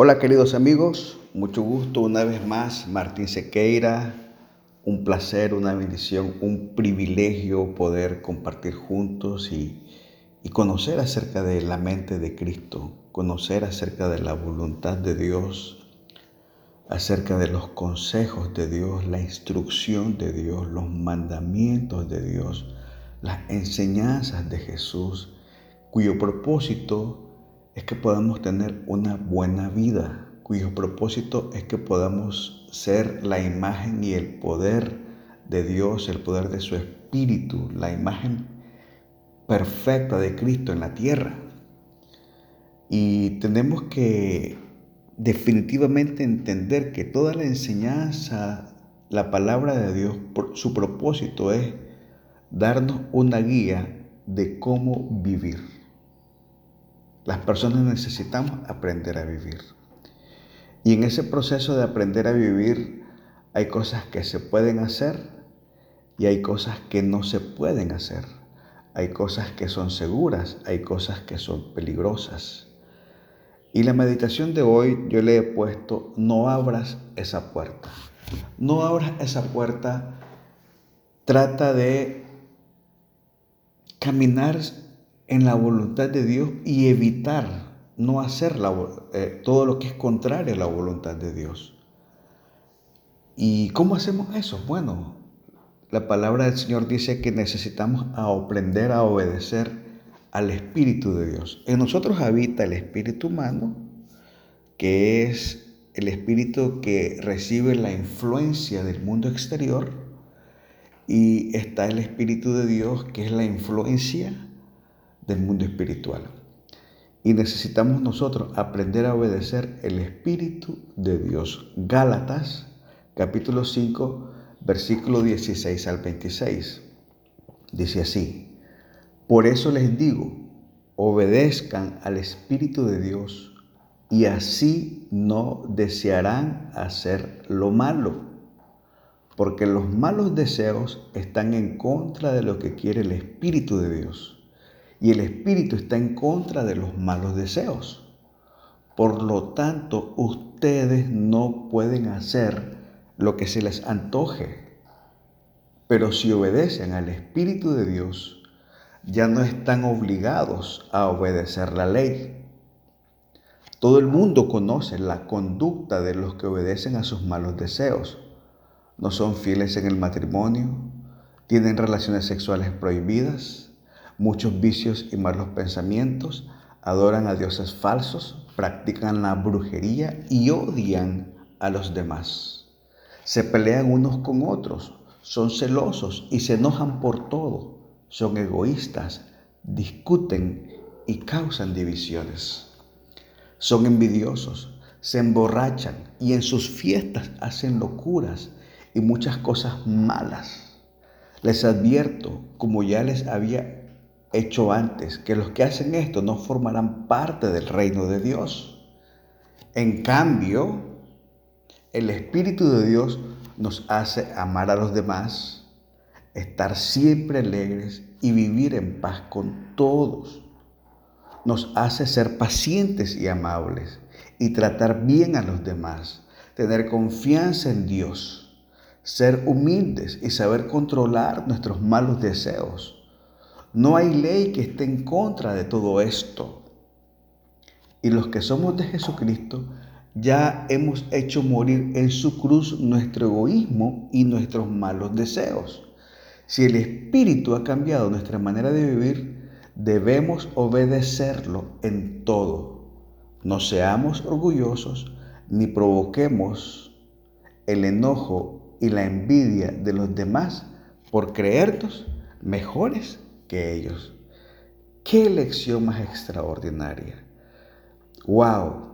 Hola queridos amigos, mucho gusto una vez más, Martín Sequeira, un placer, una bendición, un privilegio poder compartir juntos y, y, conocer acerca de la mente de Cristo, conocer acerca de la voluntad de Dios, acerca de los consejos de Dios, la instrucción de Dios, los mandamientos de Dios, las enseñanzas de Jesús, cuyo propósito es que podamos tener una buena vida, cuyo propósito es que podamos ser la imagen y el poder de Dios, el poder de su Espíritu, la imagen perfecta de Cristo en la tierra. Y tenemos que definitivamente entender que toda la enseñanza, la palabra de Dios, su propósito es darnos una guía de cómo vivir. Las personas necesitamos aprender a vivir. Y en ese proceso de aprender a vivir hay cosas que se pueden hacer y hay cosas que no se pueden hacer. Hay cosas que son seguras, hay cosas que son peligrosas. Y la meditación de hoy yo le he puesto, no abras esa puerta. No abras esa puerta. Trata de caminar en la voluntad de Dios y evitar no hacer eh, todo lo que es contrario a la voluntad de Dios. ¿Y cómo hacemos eso? Bueno, la palabra del Señor dice que necesitamos aprender a obedecer al Espíritu de Dios. En nosotros habita el Espíritu humano, que es el Espíritu que recibe la influencia del mundo exterior, y está el Espíritu de Dios, que es la influencia del mundo espiritual. Y necesitamos nosotros aprender a obedecer el Espíritu de Dios. Gálatas capítulo 5 versículo 16 al 26. Dice así, por eso les digo, obedezcan al Espíritu de Dios y así no desearán hacer lo malo, porque los malos deseos están en contra de lo que quiere el Espíritu de Dios y el espíritu está en contra de los malos deseos. Por lo tanto, ustedes no pueden hacer lo que se les antoje. Pero si obedecen al Espíritu de Dios, ya no están obligados a obedecer la ley. Todo el mundo conoce la conducta de los que obedecen a sus malos deseos. No son fieles en el matrimonio, tienen relaciones sexuales prohibidas, muchos vicios y malos pensamientos, adoran a dioses falsos, practican la brujería y odian a los demás. Se pelean unos con otros, son celosos y se enojan por todo, son egoístas, discuten y causan divisiones. Son envidiosos, se emborrachan y en sus fiestas hacen locuras y muchas cosas malas. Les advierto, como ya les había hecho antes, que los que hacen esto no formarán parte del reino de Dios. En cambio, el Espíritu de Dios nos hace amar a los demás, estar siempre alegres y vivir en paz con todos. Nos hace ser pacientes y amables y tratar bien a los demás, tener confianza en Dios, ser humildes y saber controlar nuestros malos deseos no hay ley que esté en contra de todo esto. Y los que somos de Jesucristo ya hemos hecho morir en su cruz nuestro egoísmo y nuestros malos deseos. Si el Espíritu ha cambiado nuestra manera de vivir, debemos obedecerlo en todo. No seamos orgullosos ni provoquemos el enojo y la envidia de los demás por creernos mejores que ellos. Qué lección más extraordinaria. Wow,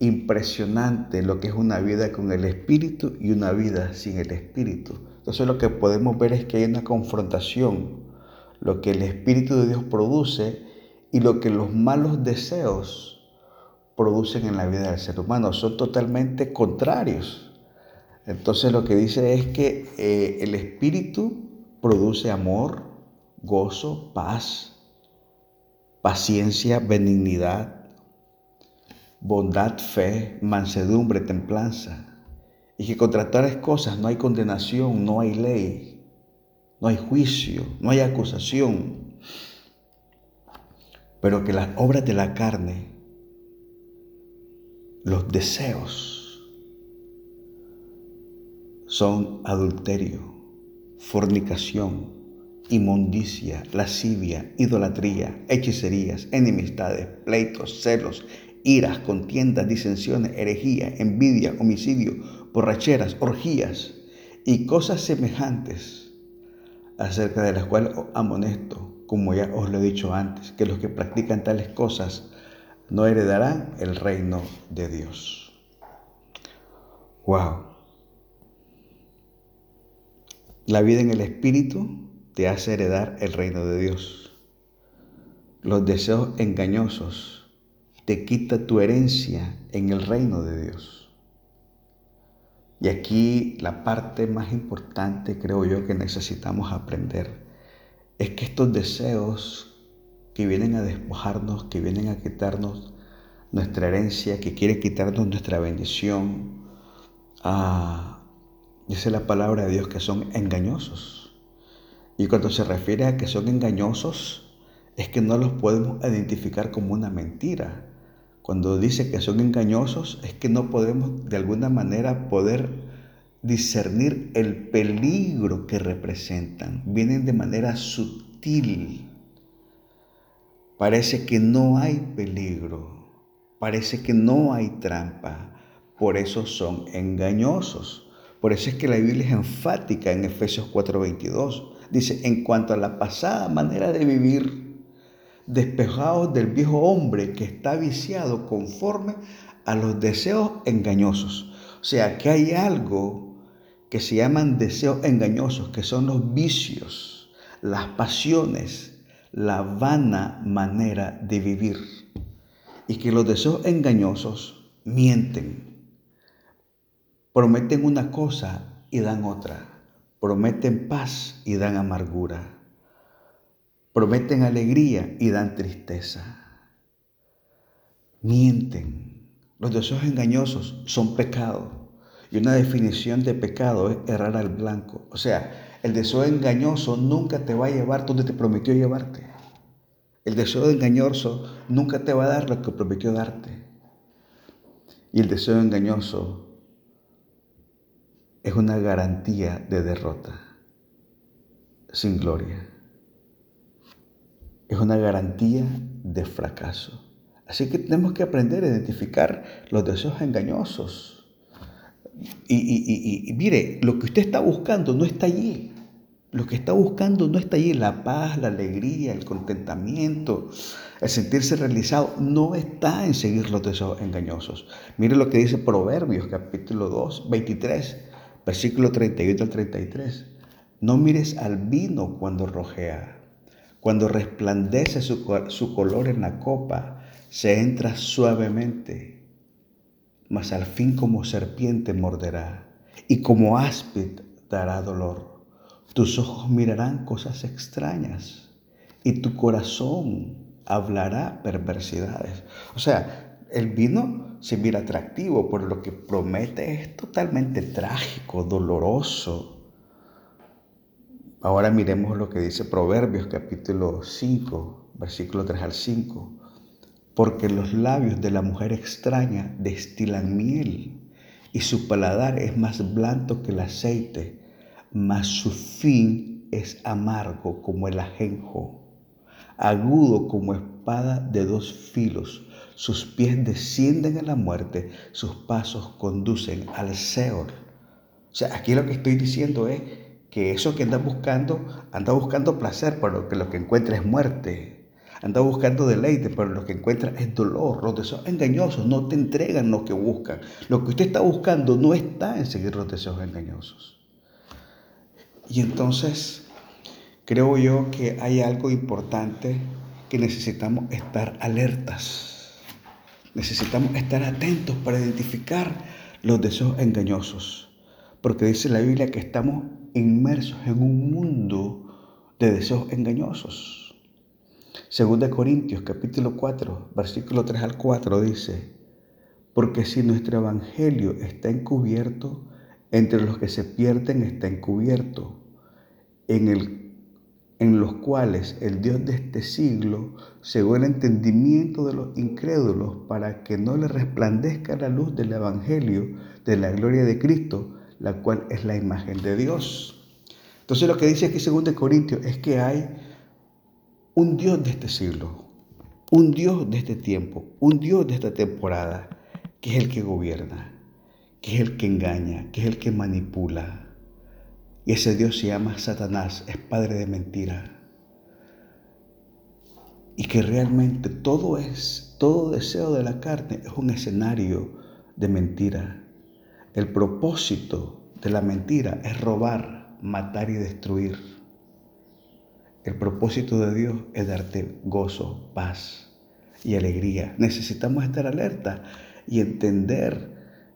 impresionante lo que es una vida con el Espíritu y una vida sin el Espíritu. Entonces lo que podemos ver es que hay una confrontación, lo que el Espíritu de Dios produce y lo que los malos deseos producen en la vida del ser humano. Son totalmente contrarios. Entonces lo que dice es que eh, el Espíritu produce amor, gozo, paz, paciencia, benignidad, bondad, fe, mansedumbre, templanza, y que contra tales cosas no hay condenación, no hay ley, no hay juicio, no hay acusación, pero que las obras de la carne, los deseos, son adulterio, fornicación, inmundicia, lascivia, idolatría, hechicerías, enemistades, pleitos, celos, iras, contiendas, disensiones, herejía, envidia, homicidio, borracheras, orgías y cosas semejantes, acerca de las cuales amonesto, como ya os lo he dicho antes, que los que practican tales cosas no heredarán el reino de Dios. Wow. La vida en el Espíritu te hace heredar el reino de Dios. Los deseos engañosos te quita tu herencia en el reino de Dios. Y aquí la parte más importante, creo yo, que necesitamos aprender es que estos deseos que vienen a despojarnos, que vienen a quitarnos nuestra herencia, que quieren quitarnos nuestra bendición, ah, Dice la palabra de Dios que son engañosos. Y cuando se refiere a que son engañosos, es que no los podemos identificar como una mentira. Cuando dice que son engañosos, es que no podemos de alguna manera poder discernir el peligro que representan. Vienen de manera sutil. Parece que no hay peligro. Parece que no hay trampa. Por eso son engañosos. Por eso es que la Biblia es enfática en Efesios 4:22. Dice, en cuanto a la pasada manera de vivir, despejados del viejo hombre que está viciado conforme a los deseos engañosos. O sea, que hay algo que se llaman deseos engañosos, que son los vicios, las pasiones, la vana manera de vivir. Y que los deseos engañosos mienten Prometen una cosa y dan otra. Prometen paz y dan amargura. Prometen alegría y dan tristeza. Mienten. Los deseos engañosos son pecado. Y una definición de pecado es errar al blanco. O sea, el deseo engañoso nunca te va a llevar donde te prometió llevarte. El deseo engañoso nunca te va a dar lo que prometió darte. Y el deseo engañoso es una garantía de derrota, sin gloria. Es una garantía de fracaso. Así que tenemos que aprender a identificar los deseos engañosos. Y, mire, lo que usted está buscando no está allí. Lo que está buscando no está allí. La paz, la alegría, el contentamiento, el sentirse realizado, no está en seguir los deseos engañosos. Mire lo que dice Proverbios capítulo 2, 23. Versículo 31 al 33. No mires al vino cuando rojea, cuando resplandece su, su color en la copa, se entra suavemente, mas al fin como serpiente morderá y como áspid dará dolor. Tus ojos mirarán cosas extrañas y tu corazón hablará perversidades. O sea, el vino se mira atractivo, por lo que promete es totalmente trágico, doloroso. Ahora miremos lo que dice Proverbios capítulo 5, versículo 3 al 5. Porque los labios de la mujer extraña destilan miel y su paladar es más blanco que el aceite, mas su fin es amargo como el ajenjo, agudo como espada de dos filos sus pies descienden a la muerte, sus pasos conducen al Seol. O sea, aquí lo que estoy diciendo es que eso que anda buscando, anda buscando placer, pero que lo que encuentra es muerte. Anda buscando deleite, pero lo que encuentra es dolor. Los deseos engañosos no te entregan lo que buscan. Lo que usted está buscando no está en seguir los deseos engañosos. Y entonces, creo yo que hay algo importante que necesitamos estar alertas necesitamos estar atentos para identificar los deseos engañosos, porque dice la Biblia que estamos inmersos en un mundo de deseos engañosos. Según de Corintios capítulo 4, versículo 3 al 4 dice, Porque si nuestro evangelio está encubierto, entre los que se pierden está encubierto, en, el, en los cuales el Dios de este siglo cegó el entendimiento de los incrédulos para que no le resplandezca la luz del evangelio de la gloria de Cristo, la cual es la imagen de Dios. Entonces lo que dice aquí 2 Corintios es que hay un Dios de este siglo, un Dios de este tiempo, un Dios de esta temporada, que es el que gobierna, que es el que engaña, que es el que manipula. Y ese Dios se llama Satanás, es padre de mentira. Y que realmente todo es, todo deseo de la carne es un escenario de mentira. El propósito de la mentira es robar, matar y destruir. El propósito de Dios es darte gozo, paz y alegría. Necesitamos estar alerta y entender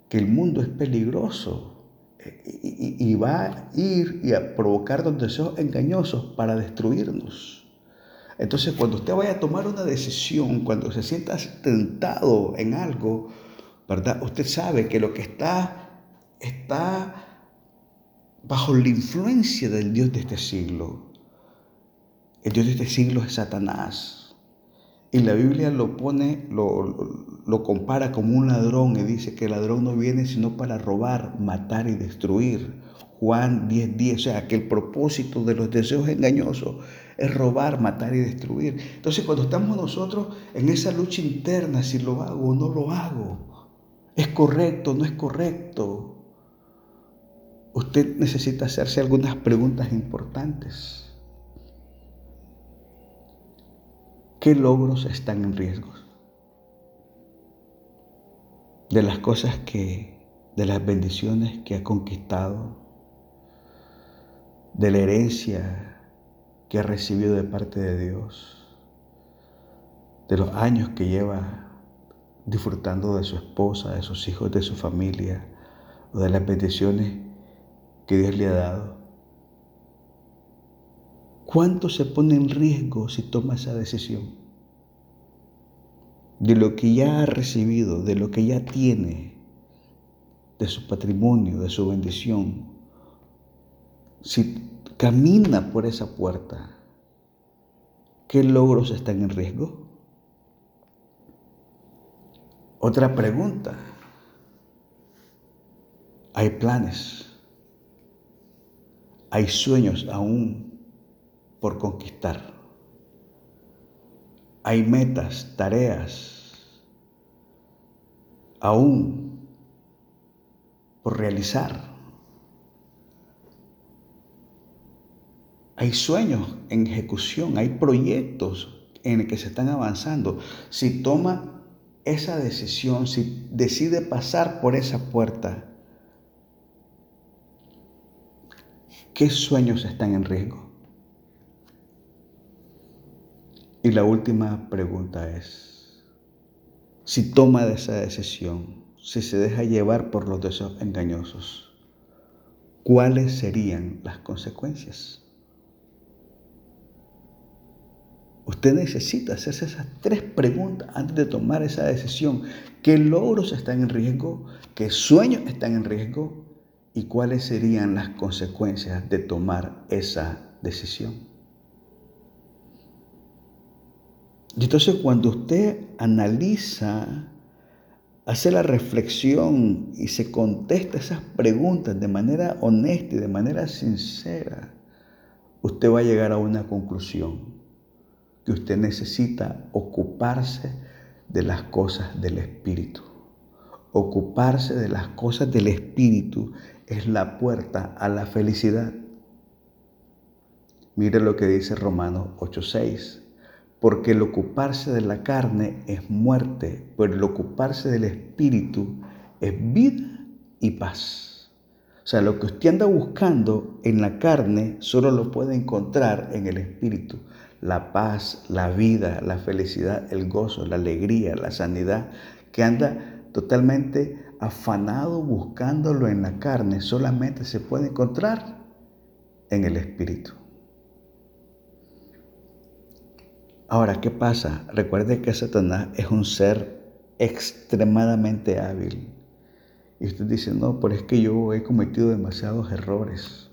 que el mundo es peligroso eh, y, va a ir y a provocarnos deseos engañosos para destruirnos. Entonces, cuando usted vaya a tomar una decisión, cuando se sienta tentado en algo, ¿verdad? Usted sabe que lo que está está bajo la influencia del Dios de este siglo. El Dios de este siglo es Satanás. Y la Biblia lo pone, lo, compara como un ladrón y dice que el ladrón no viene sino para robar, matar y destruir. Juan 10:10, 10, o sea, que el propósito de los deseos engañosos es robar, matar y destruir. Entonces, cuando estamos nosotros en esa lucha interna, si lo hago o no lo hago, es correcto, no es correcto, usted necesita hacerse algunas preguntas importantes. ¿Qué logros están en riesgo? De las cosas que, de las bendiciones que ha conquistado, de la herencia que ha recibido de parte de Dios, de los años que lleva disfrutando de su esposa, de sus hijos, de su familia, o de las bendiciones que Dios le ha dado. ¿Cuánto se pone en riesgo si toma esa decisión? De lo que ya ha recibido, de lo que ya tiene, de su patrimonio, de su bendición. Si camina por esa puerta, ¿qué logros están en riesgo? Otra pregunta. Hay planes, hay sueños aún por conquistar. Hay metas, tareas, aún por realizar. Hay sueños en ejecución, hay proyectos en el que se están avanzando. Si toma esa decisión, si decide pasar por esa puerta, ¿qué sueños están en riesgo? Y la última pregunta es, si toma esa decisión, si se deja llevar por los deseos engañosos, ¿cuáles serían las consecuencias? Usted necesita hacerse esas tres preguntas antes de tomar esa decisión. ¿Qué logros están en riesgo? ¿Qué sueños están en riesgo? ¿Y cuáles serían las consecuencias de tomar esa decisión? Y entonces cuando usted analiza, hace la reflexión y se contesta esas preguntas de manera honesta y de manera sincera, usted va a llegar a una conclusión, que usted necesita ocuparse de las cosas del Espíritu. Ocuparse de las cosas del Espíritu es la puerta a la felicidad. Mire lo que dice Romanos 8:6 porque el ocuparse de la carne es muerte, pero el ocuparse del espíritu es vida y paz. O sea, lo que usted anda buscando en la carne solo lo puede encontrar en el espíritu. La paz, la vida, la felicidad, el gozo, la alegría, la sanidad, que anda totalmente afanado buscándolo en la carne, solamente se puede encontrar en el espíritu. Ahora, ¿qué pasa? Recuerde que Satanás es un ser extremadamente hábil. Y usted dice, no, pero es que yo he cometido demasiados errores.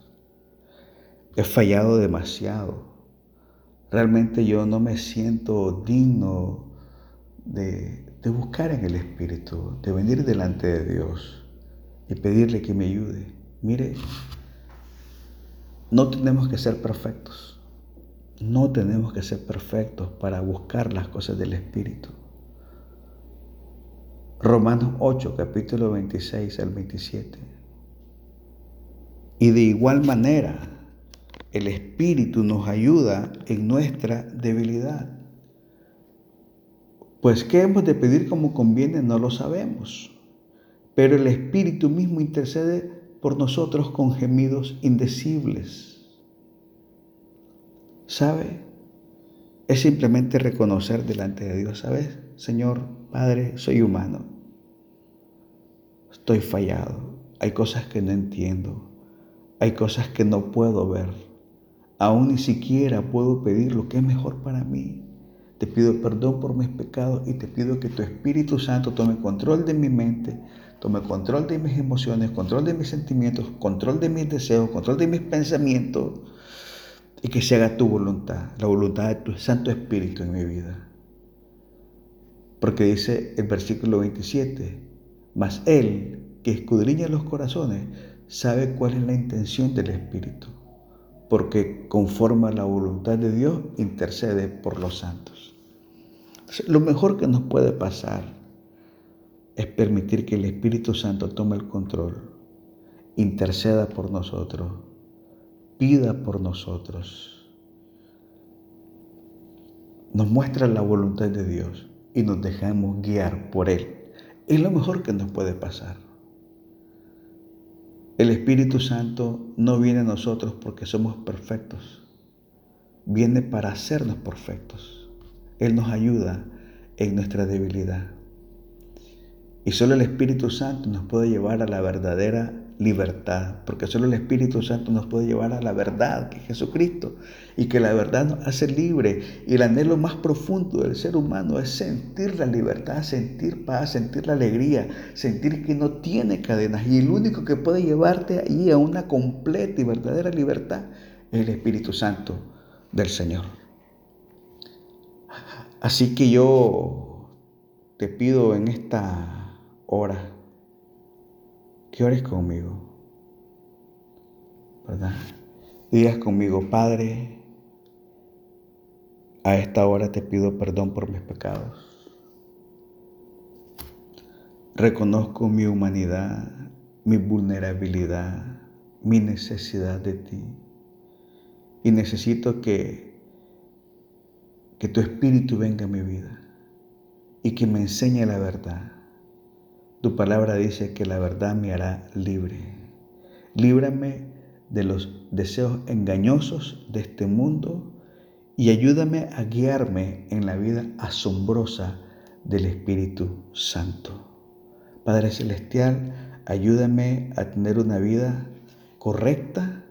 He fallado demasiado. Realmente yo no me siento digno de, de buscar en el Espíritu, de venir delante de Dios y pedirle que me ayude. Mire, no tenemos que ser perfectos. No tenemos que ser perfectos para buscar las cosas del Espíritu. Romanos 8, capítulo 26 al 27. Y de igual manera, el Espíritu nos ayuda en nuestra debilidad. Pues qué hemos de pedir como conviene no lo sabemos, pero el Espíritu mismo intercede por nosotros con gemidos indecibles. ¿Sabe? Es simplemente reconocer delante de Dios, ¿sabes? Señor, Padre, soy humano. Estoy fallado. Hay cosas que no entiendo. Hay cosas que no puedo ver. Aún ni siquiera puedo pedir lo que es mejor para mí. Te pido perdón por mis pecados y te pido que tu Espíritu Santo tome control de mi mente, tome control de mis emociones, control de mis sentimientos, control de mis deseos, control de mis pensamientos y que se haga tu voluntad, la voluntad de tu Santo Espíritu en mi vida. Porque dice el versículo 27, mas Él que escudriña los corazones sabe cuál es la intención del Espíritu porque conforme a la voluntad de Dios intercede por los santos. Lo mejor que nos puede pasar es permitir que el Espíritu Santo tome el control, interceda por nosotros, pida por nosotros, nos muestra la voluntad de Dios y nos dejamos guiar por Él. Es lo mejor que nos puede pasar. El Espíritu Santo no viene a nosotros porque somos perfectos, viene para hacernos perfectos. Él nos ayuda en nuestra debilidad. Y solo el Espíritu Santo nos puede llevar a la verdadera libertad, porque solo el Espíritu Santo nos puede llevar a la verdad, que es Jesucristo, y que la verdad nos hace libre. Y el anhelo más profundo del ser humano es sentir la libertad, sentir paz, sentir la alegría, sentir que no tiene cadenas. Y el único que puede llevarte ahí a una completa y verdadera libertad es el Espíritu Santo del Señor. Así que yo te pido en esta ora, que ores conmigo, ¿verdad? Digas conmigo, Padre, a esta hora te pido perdón por mis pecados. Reconozco mi humanidad, mi vulnerabilidad, mi necesidad de ti. Y necesito que, que tu espíritu venga a mi vida y que me enseñe la verdad tu palabra dice que la verdad me hará libre. Líbrame de los deseos engañosos de este mundo y ayúdame a guiarme en la vida asombrosa del Espíritu Santo. Padre Celestial, ayúdame a tener una vida correcta,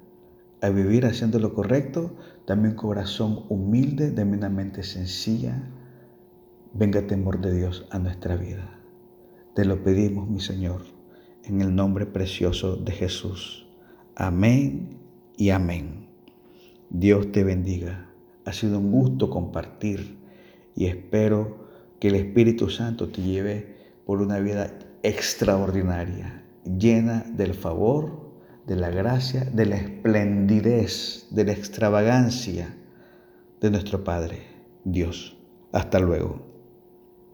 a vivir haciendo lo correcto, dame un corazón humilde, dame una mente sencilla. Venga temor de Dios a nuestra vida. Te lo pedimos, mi Señor, en el nombre precioso de Jesús. Amén y amén. Dios te bendiga. Ha sido un gusto compartir y espero que el Espíritu Santo te lleve por una vida extraordinaria, llena del favor, de la gracia, de la esplendidez, de la extravagancia de nuestro Padre, Dios. Hasta luego.